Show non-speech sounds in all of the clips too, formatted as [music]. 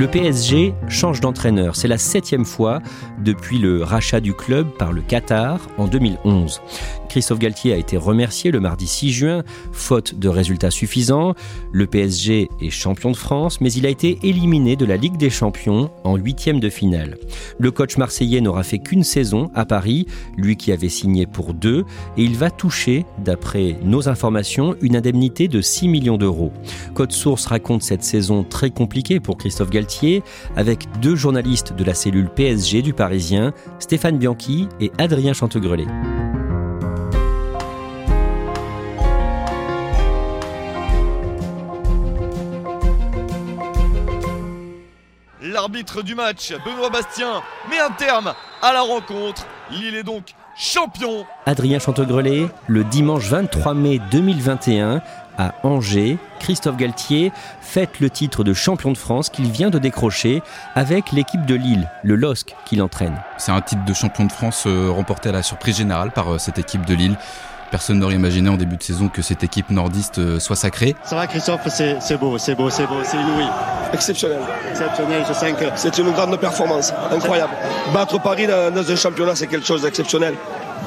Le PSG change d'entraîneur. C'est la septième fois depuis le rachat du club par le Qatar en 2011. Christophe Galtier a été remercié le mardi 6 juin, faute de résultats suffisants. Le PSG est champion de France, mais il a été éliminé de la Ligue des Champions en huitième de finale. Le coach marseillais n'aura fait qu'une saison à Paris, lui qui avait signé pour deux, et il va toucher, d'après nos informations, une indemnité de 6 millions d'euros. Code Source raconte cette saison très compliquée pour Christophe Galtier, avec deux journalistes de la cellule PSG du Parisien, Stéphane Bianchi et Adrien Chantegrelet. L'arbitre du match, Benoît Bastien, met un terme à la rencontre. Lille est donc champion. Adrien Chantegrelet, le dimanche 23 mai 2021, à Angers, Christophe Galtier fête le titre de champion de France qu'il vient de décrocher avec l'équipe de Lille, le LOSC, qu'il entraîne. C'est un titre de champion de France euh, remporté à la surprise générale par euh, cette équipe de Lille. Personne n'aurait imaginé en début de saison que cette équipe nordiste euh, soit sacrée. C'est vrai Christophe, c'est beau, c'est beau, c'est beau, c'est inouï. Exceptionnel. Exceptionnel, je sens que... C'est une grande performance, incroyable. Battre Paris dans, dans un championnat, c'est quelque chose d'exceptionnel.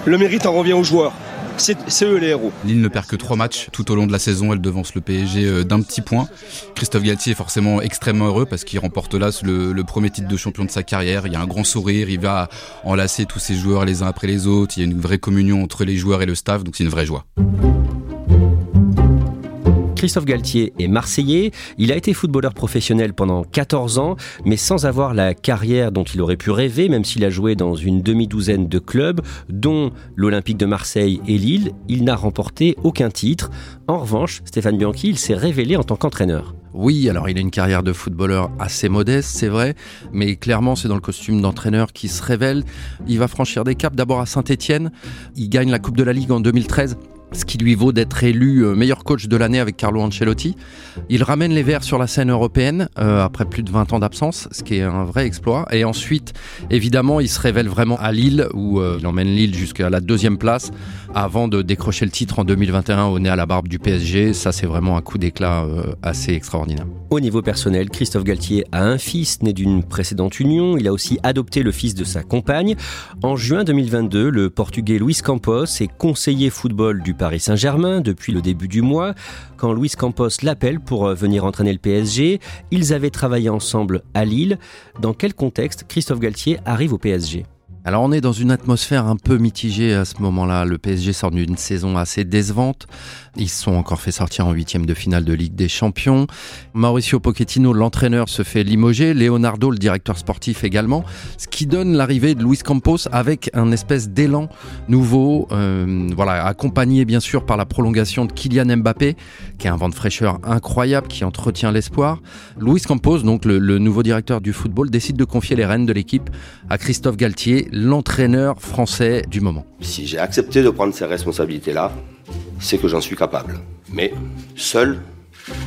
Le mérite en revient aux joueurs. C'est eux les héros. Lille ne perd que trois matchs tout au long de la saison. Elle devance le PSG euh, d'un petit point. Christophe Galtier est forcément extrêmement heureux parce qu'il remporte là le, le, premier titre de champion de sa carrière. Il y a un grand sourire. Il va enlacer tous ses joueurs les uns après les autres. Il y a une vraie communion entre les joueurs et le staff. Donc c'est une vraie joie. Christophe Galtier est marseillais. Il a été footballeur professionnel pendant 14 ans, mais sans avoir la carrière dont il aurait pu rêver, même s'il a joué dans une demi-douzaine de clubs, dont l'Olympique de Marseille et Lille. Il n'a remporté aucun titre. En revanche, Stéphane Bianchi, il s'est révélé en tant qu'entraîneur. Oui, alors il a une carrière de footballeur assez modeste, c'est vrai, mais clairement c'est dans le costume d'entraîneur qui se révèle. Il va franchir des caps d'abord à Saint-Étienne. Il gagne la Coupe de la Ligue en 2013 ce qui lui vaut d'être élu euh, meilleur coach de l'année avec Carlo Ancelotti. Il ramène les Verts sur la scène européenne euh, après plus de 20 ans d'absence, ce qui est un vrai exploit. Et ensuite, évidemment, il se révèle vraiment à Lille, où euh, il emmène Lille jusqu'à la deuxième place, avant de décrocher le titre en 2021 au nez à la barbe du PSG. Ça, c'est vraiment un coup d'éclat assez extraordinaire. Au niveau personnel, Christophe Galtier a un fils né d'une précédente union. Il a aussi adopté le fils de sa compagne. En juin 2022, le Portugais Luis Campos est conseiller football du Paris Saint-Germain depuis le début du mois. Quand Luis Campos l'appelle pour euh, venir entraîner le PSG, ils avaient travaillé ensemble à Lille. Dans quel contexte Christophe Galtier arrive au PSG alors on est dans une atmosphère un peu mitigée à ce moment-là. Le PSG sort d'une saison assez décevante. Ils sont encore fait sortir en huitième de finale de Ligue des Champions. Mauricio Pochettino, l'entraîneur, se fait limoger. Leonardo, le directeur sportif également. Ce qui donne l'arrivée de Luis Campos avec un espèce d'élan nouveau. Euh, voilà, accompagné bien sûr par la prolongation de Kylian Mbappé, qui est un vent de fraîcheur incroyable, qui entretient l'espoir. Luis Campos, donc le, le nouveau directeur du football, décide de confier les rênes de l'équipe à Christophe Galtier, l'entraîneur français du moment. Si j'ai accepté de prendre ces responsabilités-là, c'est que j'en suis capable. Mais seul,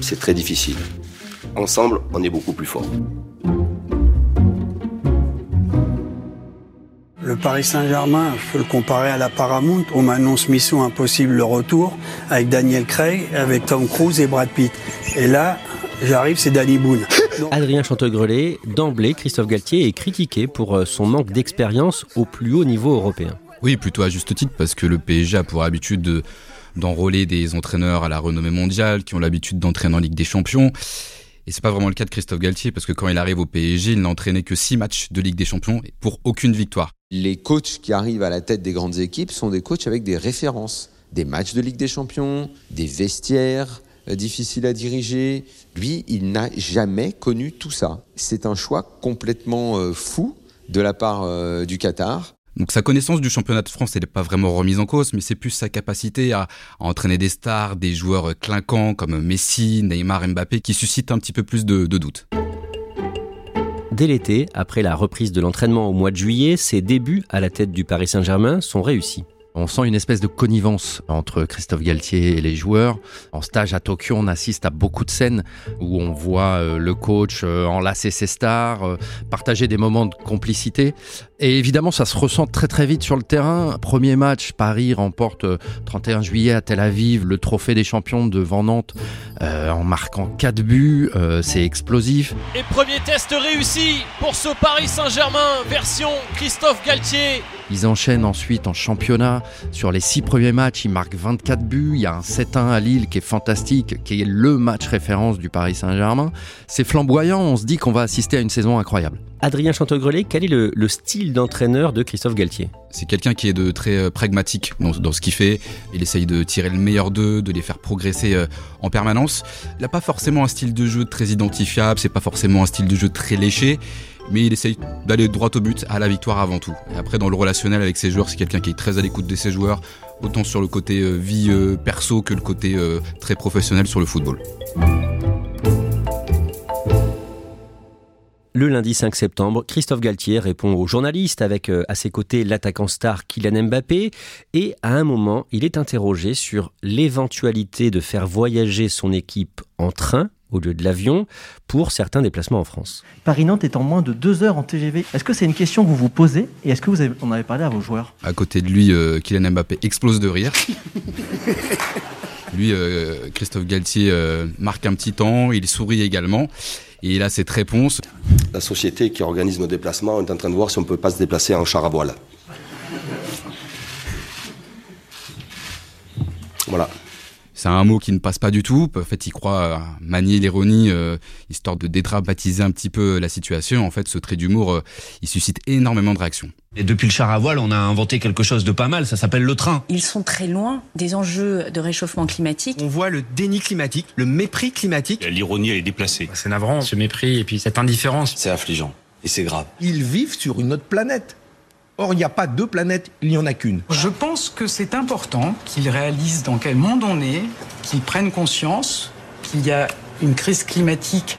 c'est très difficile. Ensemble, on est beaucoup plus fort. Le Paris Saint-Germain, je peux le comparer à la Paramount. On m'annonce Mission Impossible le retour avec Daniel Craig, avec Tom Cruise et Brad Pitt. Et là, j'arrive, c'est Danny Boone. [laughs] Adrien Chantegrelet, d'emblée, Christophe Galtier est critiqué pour euh, son manque d'expérience au plus haut niveau européen. Oui, plutôt à juste titre, parce que le PSG a pour habitude de d'enrôler des entraîneurs à la renommée mondiale qui ont l'habitude d'entraîner en Ligue des Champions. Et c'est pas vraiment le cas de Christophe Galtier parce que quand il arrive au PSG, il n'a entraîné que six matchs de Ligue des Champions pour aucune victoire. Les coachs qui arrivent à la tête des grandes équipes sont des coachs avec des références, des matchs de Ligue des Champions, des vestiaires euh, difficiles à diriger. Lui, il n'a jamais connu tout ça. C'est un choix complètement euh, fou de la part euh, du Qatar. Sa connaissance du championnat de France, n'est pas vraiment remise en cause, mais c'est plus sa capacité à, entraîner des stars, des joueurs clinquants comme Messi, Neymar, Mbappé, qui suscitent un petit peu plus de doutes. Dès l'été, après la reprise de l'entraînement au mois de juillet, ses débuts à la tête du Paris Saint-Germain sont réussis. On sent une espèce de connivence entre Christophe Galtier et les joueurs. En stage à Tokyo, on assiste à beaucoup de scènes où on voit euh, le coach euh, enlacer ses stars, euh, partager des moments de complicité. Et évidemment, ça se ressent très très vite sur le terrain. Premier match, Paris remporte 31 juillet à Tel Aviv le trophée des champions devant Nantes en marquant 4 buts. C'est explosif. Et premier test réussi pour ce Paris Saint-Germain version Christophe Galtier. Ils enchaînent ensuite en championnat. Sur les six premiers matchs, ils marquent 24 buts. Il y a un 7-1 à Lille qui est fantastique, qui est le match référence du Paris Saint-Germain. C'est flamboyant, on se dit qu'on va assister à une saison incroyable. Adrien Chantegrelet, quel est le, style d'entraîneur de Christophe Galtier? C'est quelqu'un qui est de très euh, pragmatique dans, ce qu'il fait. Il essaye de tirer le meilleur d'eux, de les faire progresser euh, en permanence. Il n'a pas forcément un style de jeu très identifiable, c'est pas forcément un style de jeu très léché mais il essaye d'aller droit au but, à la victoire avant tout. Après, dans le relationnel avec ses joueurs, c'est quelqu'un qui est très à l'écoute de ses joueurs, autant sur le côté euh, vie euh, perso que le côté euh, très professionnel sur le football. Le lundi 5 septembre, Christophe Galtier répond aux journalistes avec à ses côtés l'attaquant star Kylian Mbappé et à un moment, il est interrogé sur l'éventualité de faire voyager son équipe en train au lieu de l'avion pour certains déplacements en France. Paris-Nantes est en moins de deux heures en TGV. Est-ce que c'est une question que vous vous posez et est-ce que vous en avez parlé à vos joueurs? À côté de lui, euh, Kylian Mbappé explose de rire. lui, euh, Christophe Galtier, euh, marque un petit temps, il sourit également. Et il a cette réponse. La société qui organise nos déplacements est en train de voir si on ne peut pas se déplacer en char à voile. Voilà c'est un mot qui ne passe pas du tout. En fait, il croit manier l'ironie, euh, histoire de dédramatiser un petit peu la situation. En fait, ce trait d'humour, euh, il suscite énormément de réactions. Et depuis le char à voile, on a inventé quelque chose de pas mal, ça s'appelle le train. Ils sont très loin des enjeux de réchauffement climatique. On voit le déni climatique, le mépris climatique. L'ironie, elle est déplacée. C'est navrant, ce mépris et puis cette indifférence. C'est affligeant et c'est grave. Ils vivent sur une autre planète. Or, il n'y a pas deux planètes, il n'y en a qu'une. Je pense que c'est important qu'ils réalisent dans quel monde on est, qu'ils prennent conscience qu'il y a une crise climatique.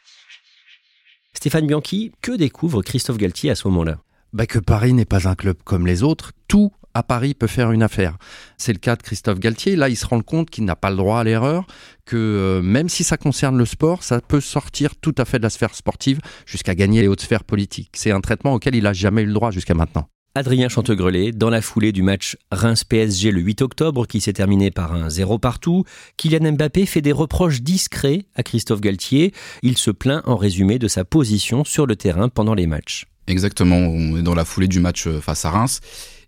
Stéphane Bianchi, que découvre Christophe Galtier à ce moment-là? Bah Que Paris n'est pas un club comme les autres. Tout à Paris peut faire une affaire. C'est le cas de Christophe Galtier. Là, il se rend compte qu'il n'a pas le droit à l'erreur, que euh, même si ça concerne le sport, ça peut sortir tout à fait de la sphère sportive jusqu'à gagner les hautes sphères politiques. C'est un traitement auquel il n'a jamais eu le droit jusqu'à maintenant. Adrien Chantegrelet, dans la foulée du match Reims-PSG le 8 octobre qui s'est terminé par un zéro partout, Kylian Mbappé fait des reproches discrets à Christophe Galtier. Il se plaint en résumé de sa position sur le terrain pendant les matchs. Exactement, on est dans la foulée du match euh, face à Reims.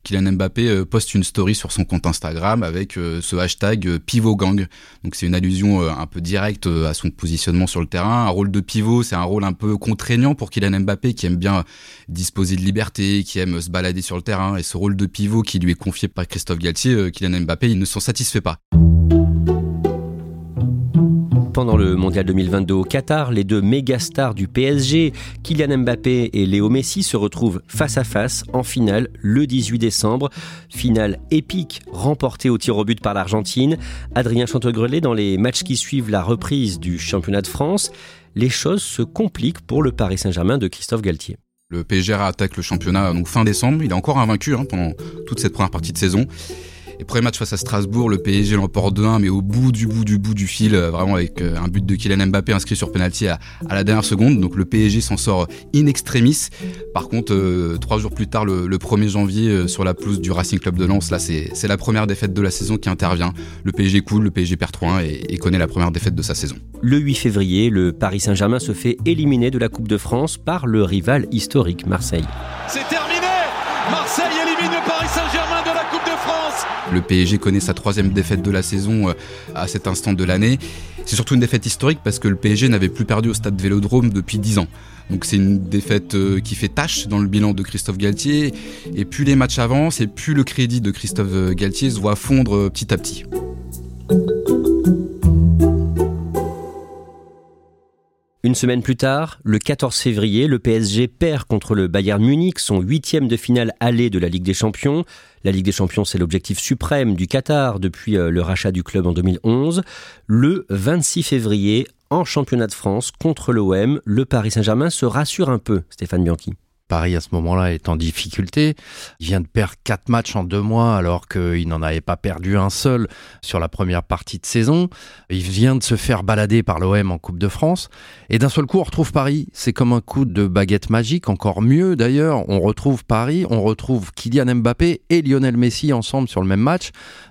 Kylian Mbappé euh, poste une story sur son compte Instagram avec euh, ce hashtag euh, pivot gang. Donc c'est une allusion un peu directe à son positionnement sur le terrain. Un rôle de pivot, c'est un rôle un peu contraignant pour Kylian Mbappé qui aime bien disposer de liberté, qui aime se balader sur le terrain. Et ce rôle de pivot qui lui est confié par Christophe Galtier, Kylian Mbappé, il ne s'en satisfait pas. Pendant le mondial 2022 au Qatar, les deux méga stars du PSG, Kylian Mbappé et Léo Messi, se retrouvent face à face en finale le 18 décembre. Finale épique remportée au tir au but par l'Argentine. Adrien Chantegrelet, dans les matchs qui suivent la reprise du championnat de France, les choses se compliquent pour le Paris Saint-Germain de Christophe Galtier. Le PSG attaque le championnat fin décembre. Il est encore invaincu hein, pendant toute cette première partie de saison. Et premier match face à Strasbourg, le PSG l'emporte 2-1, mais au bout du bout du bout du fil, euh, vraiment avec euh, un but de Kylian Mbappé inscrit sur penalty à, à la dernière seconde. Donc le PSG s'en sort in extremis. Par contre, euh, trois jours plus tard, le, le 1er janvier, sur la pelouse du Racing Club de Lens, là c'est la première défaite de la saison qui intervient. Le PSG coule, le PSG perd 3-1 et, et connaît la première défaite de sa saison. Le 8 février, le Paris Saint-Germain se fait éliminer de la Coupe de France par le rival historique Marseille. C'est terminé Marseille Le PSG connaît sa troisième défaite de la saison euh, à cet instant de l'année. C'est surtout une défaite historique parce que le PSG n'avait plus perdu au stade Vélodrome depuis 10 ans. Donc c'est une défaite euh, qui fait tâche dans le bilan de Christophe Galtier. Et plus les matchs avancent et plus le crédit de Christophe euh, Galtier se voit fondre petit à petit. Une semaine plus tard, le 14 février, le PSG perd contre le Bayern Munich, son huitième de finale aller de la Ligue des Champions. La Ligue des Champions, c'est l'objectif suprême du Qatar depuis euh, le rachat du club en 2011. Le 26 février, en championnat de France contre l'OM, le Paris Saint-Germain se rassure un peu, Stéphane Bianchi. Paris à ce moment-là est en difficulté. Il vient de perdre quatre matchs en deux mois alors qu'il n'en avait pas perdu un seul sur la première partie de saison. Il vient de se faire balader par l'OM en Coupe de France. Et d'un seul coup, on retrouve Paris. C'est comme un coup de baguette magique. Encore mieux d'ailleurs, on retrouve Paris, on retrouve Kylian Mbappé et Lionel Messi ensemble sur le même match.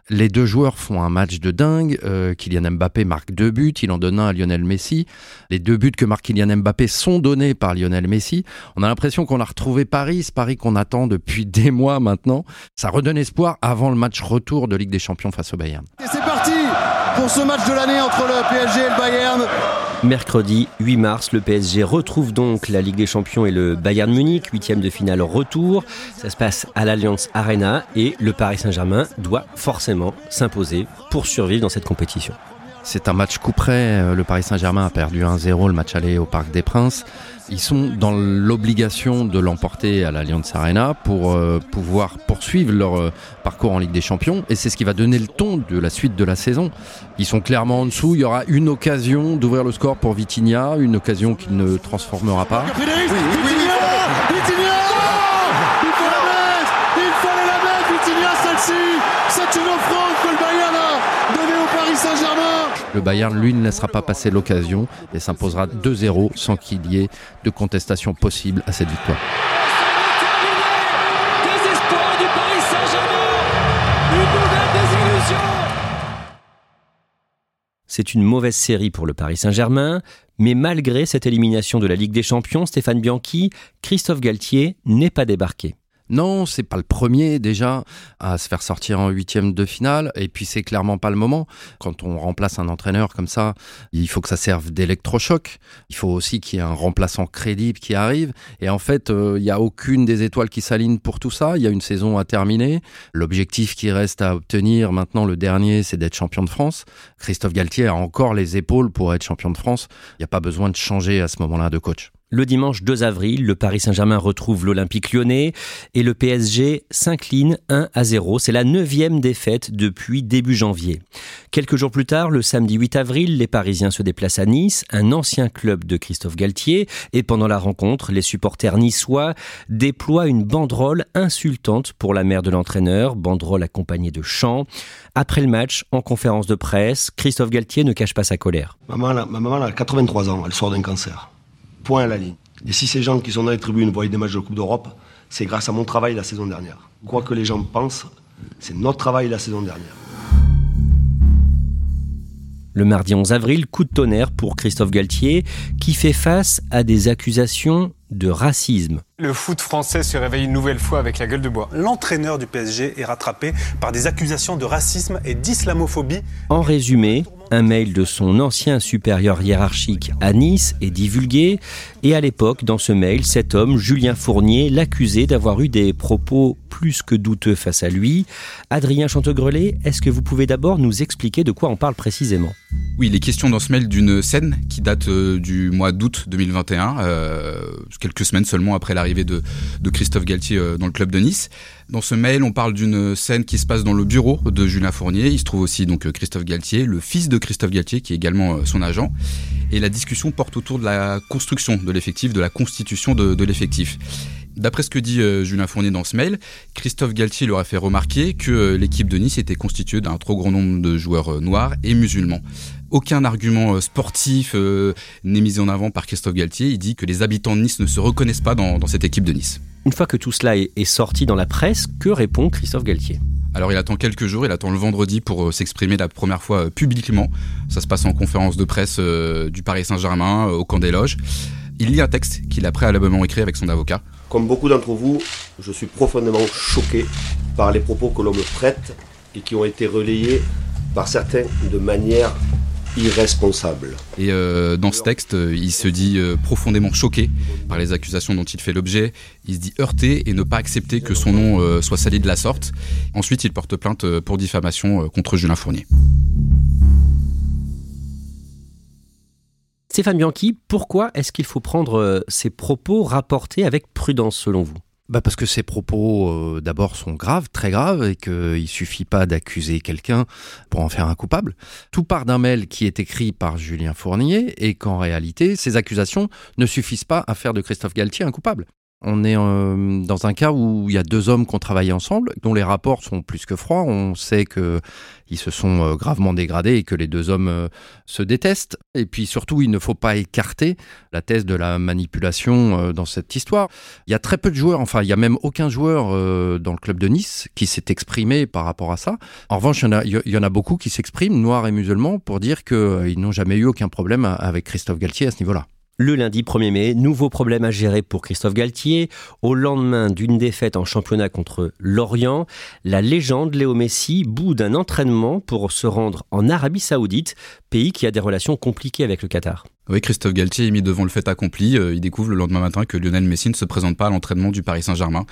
Les deux joueurs font un match de dingue. Euh, Kylian Mbappé marque deux buts, il en donne un à Lionel Messi. Les deux buts que marque Kylian Mbappé sont donnés par Lionel Messi. On a l'impression qu'on a retrouvé Paris, ce Paris qu'on attend depuis [laughs] des mois maintenant. Ça redonne espoir avant le match retour de Ligue des Champions face au Bayern. Et c'est parti pour ce match de l'année entre le PSG et le Bayern. Mercredi 8 mars, le PSG retrouve donc la Ligue des Champions et le Bayern Munich, huitième de finale retour. Ça se passe à l'Alliance Arena et le Paris Saint-Germain doit forcément s'imposer pour survivre dans cette compétition. C'est un match coup près. Le Paris Saint-Germain a perdu 1-0 le match aller au Parc des Princes. Ils sont dans l'obligation de l'emporter à l'Alliance Arena pour euh, pouvoir poursuivre leur euh, parcours en Ligue des Champions. Et c'est ce qui va donner le ton de la suite de la saison. Ils sont clairement en dessous. Il y aura une occasion d'ouvrir le score pour Vitinha, une occasion qu'il ne transformera pas Il faut la mettre Il fallait la mettre, Vitinha, celle-ci C'est une offrande que le Bayern a donnée au Paris Saint-Germain le Bayern, lui, ne laissera pas passer l'occasion et s'imposera 2-0 sans qu'il y ait de contestation possible à cette victoire. C'est une mauvaise série pour le Paris Saint-Germain, mais malgré cette élimination de la Ligue des Champions, Stéphane Bianchi, Christophe Galtier n'est pas débarqué. Non, c'est pas le premier déjà à se faire sortir en huitième de finale. Et puis c'est clairement pas le moment. Quand on remplace un entraîneur comme ça, il faut que ça serve d'électrochoc. Il faut aussi qu'il y ait un remplaçant crédible qui arrive. Et en fait, euh, il n'y a aucune des étoiles qui s'alignent pour tout ça. Il y a une saison à terminer. L'objectif qui reste à obtenir maintenant, le dernier, c'est d'être champion de France. Christophe Galtier a encore les épaules pour être champion de France. Il n'y a pas besoin de changer à ce moment-là de coach. Le dimanche 2 avril, le Paris Saint-Germain retrouve l'Olympique lyonnais et le PSG s'incline 1 à 0. C'est la neuvième défaite depuis début janvier. Quelques jours plus tard, le samedi 8 avril, les Parisiens se déplacent à Nice, un ancien club de Christophe Galtier, et pendant la rencontre, les supporters niçois déploient une banderole insultante pour la mère de l'entraîneur, banderole accompagnée de chants. Après le match, en conférence de presse, Christophe Galtier ne cache pas sa colère. Maman, ma maman a 83 ans, elle sort d'un cancer. Point à la ligne. Et si ces gens qui sont dans les tribunes voient des matchs de Coupe d'Europe, c'est grâce à mon travail la saison dernière. Quoi que les gens pensent, c'est notre travail la saison dernière. Le mardi 11 avril, coup de tonnerre pour Christophe Galtier, qui fait face à des accusations de racisme. Le foot français se réveille une nouvelle fois avec la gueule de bois. L'entraîneur du PSG est rattrapé par des accusations de racisme et d'islamophobie. En résumé, un mail de son ancien supérieur hiérarchique à Nice est divulgué. Et à l'époque, dans ce mail, cet homme, Julien Fournier, l'accusait d'avoir eu des propos plus que douteux face à lui. Adrien Chantegrelet, est-ce que vous pouvez d'abord nous expliquer de quoi on parle précisément? Oui, il est question dans ce mail d'une scène qui date euh, du mois d'août 2021, euh, quelques semaines seulement après l'arrivée de, de, Christophe Galtier euh, dans le club de Nice. Dans ce mail, on parle d'une scène qui se passe dans le bureau de Julien Fournier. Il se trouve aussi donc Christophe Galtier, le fils de Christophe Galtier, qui est également son agent. Et la discussion porte autour de la construction de l'effectif, de la constitution de, de l'effectif. D'après ce que dit euh, Julien Fournier dans ce mail, Christophe Galtier leur a fait remarquer que euh, l'équipe de Nice était constituée d'un trop grand nombre de joueurs euh, noirs et musulmans. Aucun argument sportif n'est mis en avant par Christophe Galtier. Il dit que les habitants de Nice ne se reconnaissent pas dans, dans cette équipe de Nice. Une fois que tout cela est, est sorti dans la presse, que répond Christophe Galtier? Alors il attend quelques jours, il attend le vendredi pour s'exprimer la première fois publiquement. Ça se passe en conférence de presse du Paris Saint-Germain, au camp des loges. Il lit un texte qu'il a préalablement écrit avec son avocat. Comme beaucoup d'entre vous, je suis profondément choqué par les propos que l'on me prête et qui ont été relayés par certains de manière irresponsable. Et euh, dans ce texte, euh, il se dit euh, profondément choqué par les accusations dont il fait l'objet. Il se dit heurté et ne pas accepter que son nom soit sali de la sorte. Ensuite, il porte plainte pour diffamation contre Julien Fournier. Stéphane Bianchi, pourquoi est-ce qu'il faut prendre euh, ces propos rapportés avec prudence selon vous? Bah parce que ces propos, euh, d'abord, sont graves, très graves, et qu'il suffit pas d'accuser quelqu'un pour en faire un coupable. Tout part d'un mail qui est écrit par Julien Fournier, et qu'en réalité, ces accusations ne suffisent pas à faire de Christophe Galtier un coupable. On est euh, dans un cas où il y a deux hommes qui ont travaillé ensemble, dont les rapports sont plus que froids. On sait que ils se sont euh, gravement dégradés et que les deux hommes euh, se détestent. Et puis surtout, il ne faut pas écarter la thèse de la manipulation dans cette histoire. Il y a très peu de joueurs, enfin, il y a même aucun joueur dans le club de Nice qui s'est exprimé par rapport à ça. En revanche, il y il y en a beaucoup qui s'expriment, noirs et musulmans, pour dire qu'ils n'ont jamais eu aucun problème avec Christophe Galtier à ce niveau-là. Le lundi 1er mai, nouveau problème à gérer pour Christophe Galtier. Au lendemain d'une défaite en championnat contre Lorient, la légende Léo Messi boude un entraînement pour se rendre en Arabie Saoudite, pays qui a des relations compliquées avec le Qatar. Oui, Christophe Galtier est mis devant le fait accompli. Euh, Il découvre le lendemain matin que Lionel Messi ne se présente pas à l'entraînement du Paris Saint-Germain.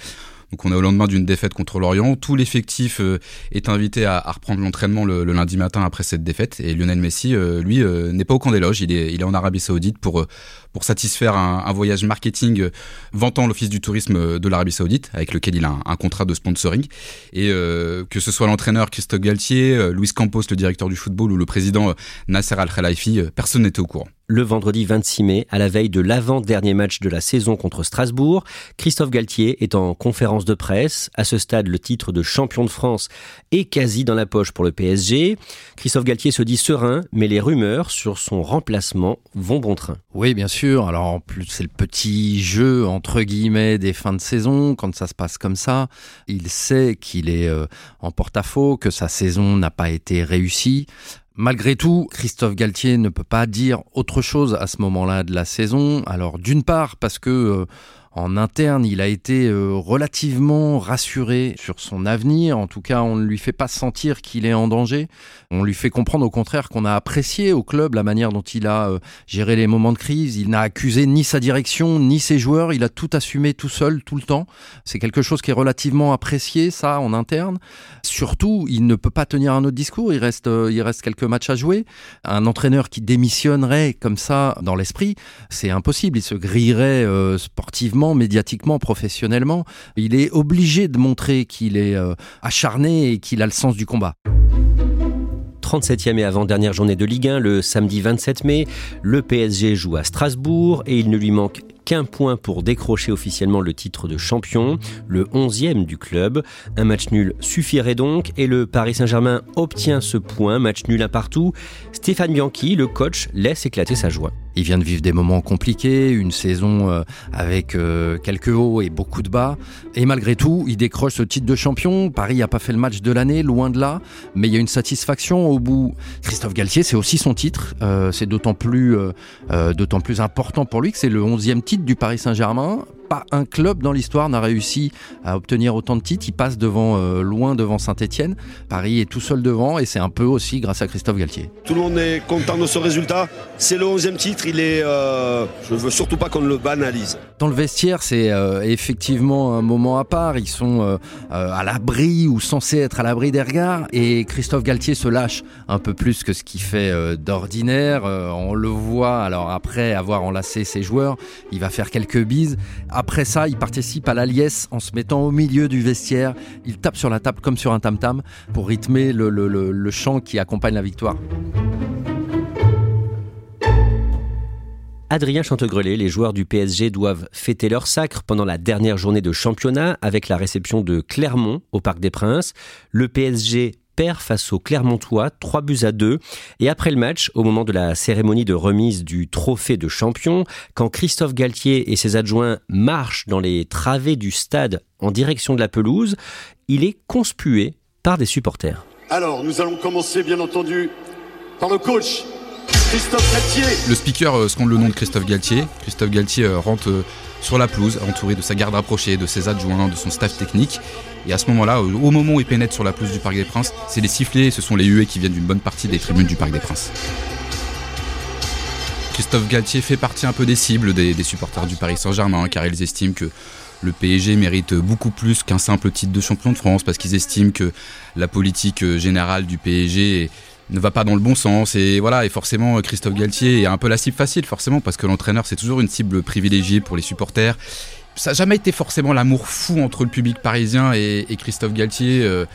Donc on est au lendemain d'une défaite contre Lorient. Tout l'effectif euh, est invité à, reprendre l'entraînement le, lundi matin après cette défaite. Et Lionel Messi, euh, lui, euh, n'est pas au camp des loges. Il est, il est en Arabie Saoudite pour, pour satisfaire un, voyage marketing vantant l'Office du tourisme de l'Arabie Saoudite, avec lequel il a un, contrat de sponsoring. Et que ce soit l'entraîneur Christophe Galtier, Luis Campos, le directeur du football, ou le président Nasser Al-Khelaifi, personne n'était au courant. Le vendredi 26 mai, à la veille de l'avant-dernier match de la saison contre Strasbourg, Christophe Galtier est en conférence de presse. À ce stade, le titre de champion de France est quasi dans la poche pour le PSG. Christophe Galtier se dit serein, mais les rumeurs sur son remplacement vont bon train. Oui, bien sûr. Alors en plus, c'est le petit jeu entre guillemets des fins de saison. Quand ça se passe comme ça, il sait qu'il est euh, en porte-à-faux, que sa saison n'a pas été réussie. Malgré tout, Christophe Galtier ne peut pas dire autre chose à ce moment-là de la saison. Alors d'une part parce que euh, en interne, il a été euh, relativement rassuré sur son avenir. En tout cas, on ne lui fait pas sentir qu'il est en danger. On lui fait comprendre au contraire qu'on a apprécié au club la manière dont il a euh, géré les moments de crise. Il n'a accusé ni sa direction ni ses joueurs. Il a tout assumé tout seul, tout le temps. C'est quelque chose qui est relativement apprécié, ça, en interne. Surtout, il ne peut pas tenir un autre discours. Il reste, euh, quelques matchs à jouer. Un entraîneur qui démissionnerait comme ça dans l'esprit, c'est impossible. Il se grillerait sportivement, médiatiquement, professionnellement. Il est obligé de montrer qu'il est euh, acharné et qu'il a le sens du combat. 37e et avant-dernière journée de Ligue 1, le samedi 27 mai, le PSG joue à Strasbourg et il ne lui manque qu'un point pour décrocher officiellement le titre de champion, le 11e du club. Un match nul suffirait donc et le Paris Saint-Germain obtient ce point, match nul un partout. Stéphane Bianchi, le coach, laisse éclater sa joie. Il vient de vivre des moments compliqués, une saison euh, avec euh, quelques hauts et beaucoup de bas. Et malgré tout, il décroche ce titre de champion. Paris n'a pas fait le match de l'année, loin de là. Mais il y a une satisfaction au bout. Christophe Galtier, c'est aussi son titre. Euh, c'est d'autant plus, d'autant plus important pour lui que c'est le 11e titre du Paris Saint-Germain. Pas un club dans l'histoire n'a réussi à obtenir autant de titres. Il passe devant, euh, loin devant Saint-Etienne. Paris est tout seul devant et c'est un peu aussi grâce à Christophe Galtier. Tout le monde est content de ce résultat. C'est le 11e titre. Il est. euh, je veux surtout pas qu'on le banalise. Dans le vestiaire, c'est euh, effectivement un moment à part. Ils sont euh, à l'abri ou censés être à l'abri des regards. Et Christophe Galtier se lâche un peu plus que ce qu'il fait d'ordinaire. On le voit, alors après avoir enlacé ses joueurs, il va faire quelques bises. Après ça, il participe à la liesse en se mettant au milieu du vestiaire. Il tape sur la table comme sur un tam-tam pour rythmer le, chant qui accompagne la victoire. Adrien Chantegrelet, les joueurs du PSG doivent fêter leur sacre pendant la dernière journée de championnat avec la réception de Clermont au Parc des Princes. Le PSG perd face aux Clermontois, 3 buts à 2. Et après le match, au moment de la cérémonie de remise du trophée de champion, quand Christophe Galtier et ses adjoints marchent dans les travées du stade en direction de la pelouse, il est conspué par des supporters. Alors, nous allons commencer, bien entendu, par le coach, Christophe Galtier. Le speaker euh, scande le nom de Christophe Galtier. Christophe Galtier euh, rentre euh, sur la pelouse, entouré de sa garde rapprochée, de ses adjoints, de son staff technique. Et à ce moment-là, au moment où il pénètre sur la pelouse du Parc des Princes, c'est les sifflets, ce sont les huées qui viennent d'une bonne partie des tribunes du Parc des Princes. Christophe Galtier fait partie un peu des cibles des, supporters du Paris Saint-Germain, car ils estiment que le PSG mérite beaucoup plus qu'un simple titre de champion de France, parce qu'ils estiment que la politique générale du PSG ne va pas dans le bon sens et voilà et forcément Christophe Galtier est un peu la cible facile forcément parce que l'entraîneur c'est toujours une cible privilégiée pour les supporters ça n'a jamais été forcément l'amour fou entre le public parisien et, Christophe Galtier euh,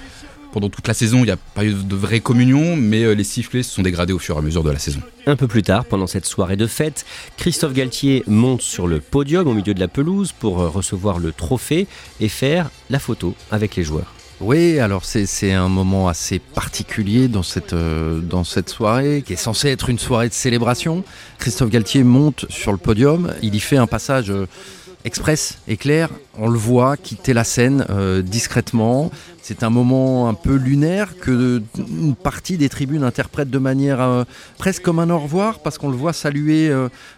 pendant toute la saison, il n'y a pas eu de vraie communion, mais euh, les sifflets se sont dégradés au fur et à mesure de la saison. Un peu plus tard, pendant cette soirée de fête, Christophe Galtier monte sur le podium au milieu de la pelouse pour euh, recevoir le trophée et faire la photo avec les joueurs. Oui, alors c'est un moment assez particulier dans cette, euh, dans cette soirée, qui est censée être une soirée de célébration. Christophe Galtier monte sur le podium, il y fait un passage euh, express, éclair, on le voit quitter la scène euh, discrètement. C'est un moment un peu lunaire que une partie des tribunes interprète de manière presque comme un au revoir parce qu'on le voit saluer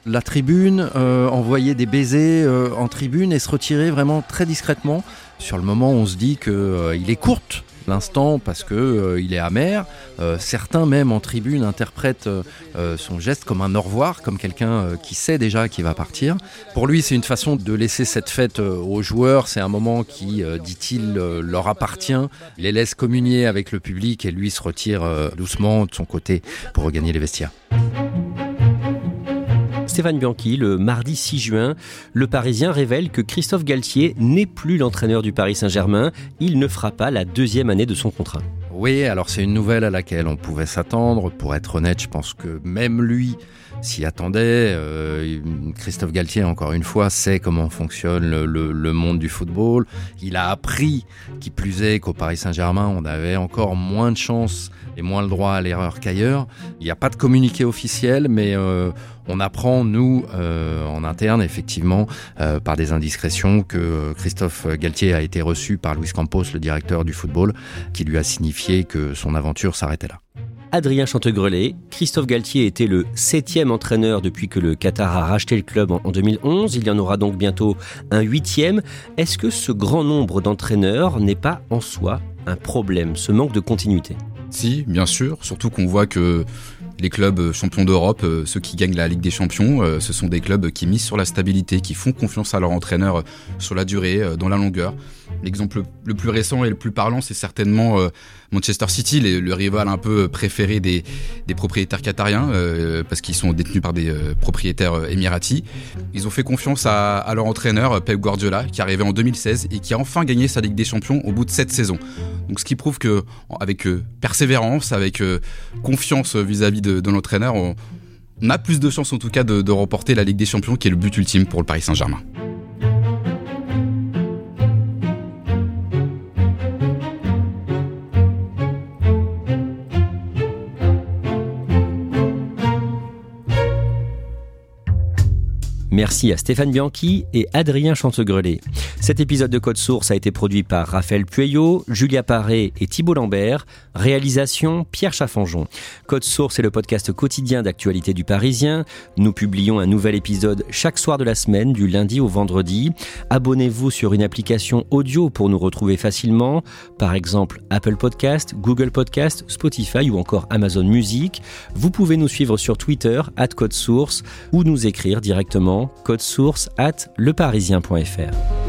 la tribune, envoyer des baisers en tribune et se retirer vraiment très discrètement. Sur le moment, on se dit qu'il euh, est courte l'instant parce que euh, il est amer. Euh, certains même en tribune interprètent son geste comme un au revoir, comme quelqu'un qui sait déjà qu'il va partir. Pour lui, c'est une façon de laisser cette fête aux joueurs. C'est un moment qui, dit-il, leur appartient. Il les laisse communier avec le public et lui se retire doucement de son côté pour regagner les vestiaires. Stéphane Bianchi, le mardi 6 juin, le Parisien révèle que Christophe Galtier n'est plus l'entraîneur du Paris Saint-Germain. Il ne fera pas la deuxième année de son contrat. Oui, alors c'est une nouvelle à laquelle on pouvait s'attendre. Pour être honnête, je pense que même lui s'y attendait. Euh, Christophe Galtier, encore une fois, sait comment fonctionne le, monde du football. Il a appris, qui plus est, qu'au Paris Saint-Germain, on avait encore moins de chances et moins le droit à l'erreur qu'ailleurs. Il n'y a pas de communiqué officiel, mais euh, on apprend, nous, euh, en interne, effectivement, par des indiscrétions, que Christophe Galtier a été reçu par Luis Campos, le directeur du football, qui lui a signifié que son aventure s'arrêtait là. Adrien Chantegrelet. Christophe Galtier était le septième entraîneur depuis que le Qatar a racheté le club en 2011. Il y en aura donc bientôt un huitième. Est-ce que ce grand nombre d'entraîneurs n'est pas en soi un problème, ce manque de continuité? Si, bien sûr, surtout qu'on voit que les clubs champions d'Europe, euh, ceux qui gagnent la Ligue des Champions, euh, ce sont des clubs qui misent sur la stabilité, qui font confiance à leur entraîneur euh, sur la durée, dans la longueur. L'exemple le plus récent et le plus parlant, c'est certainement euh, Manchester City, le rival un peu préféré des, propriétaires qatariens, euh, parce qu'ils sont détenus par des euh, propriétaires émiratis. Ils ont fait confiance à, leur entraîneur, Pep Guardiola, qui est arrivé en 2016 et qui a enfin gagné sa Ligue des Champions au bout de cette saison. Donc ce qui prouve que, avec persévérance, avec confiance vis-à-vis de, l'entraîneur, on, a plus de chances en tout cas de remporter la Ligue des Champions, qui est le but ultime pour le Paris Saint-Germain. Merci à Stéphane Bianchi et Adrien Chantegrelet. Cet épisode de Code Source a été produit par Raphaël Pueyo, Julia Paré et Thibault Lambert. Réalisation Pierre Chaffanjon. Code Source est le podcast quotidien d'actualité du Parisien. Nous publions un nouvel épisode chaque soir de la semaine, du lundi au vendredi. Abonnez-vous sur une application audio pour nous retrouver facilement, par exemple Apple Podcast, Google Podcast, Spotify ou encore Amazon Music. Vous pouvez nous suivre sur Twitter, at Code Source, ou nous écrire directement code source at leparisien.fr.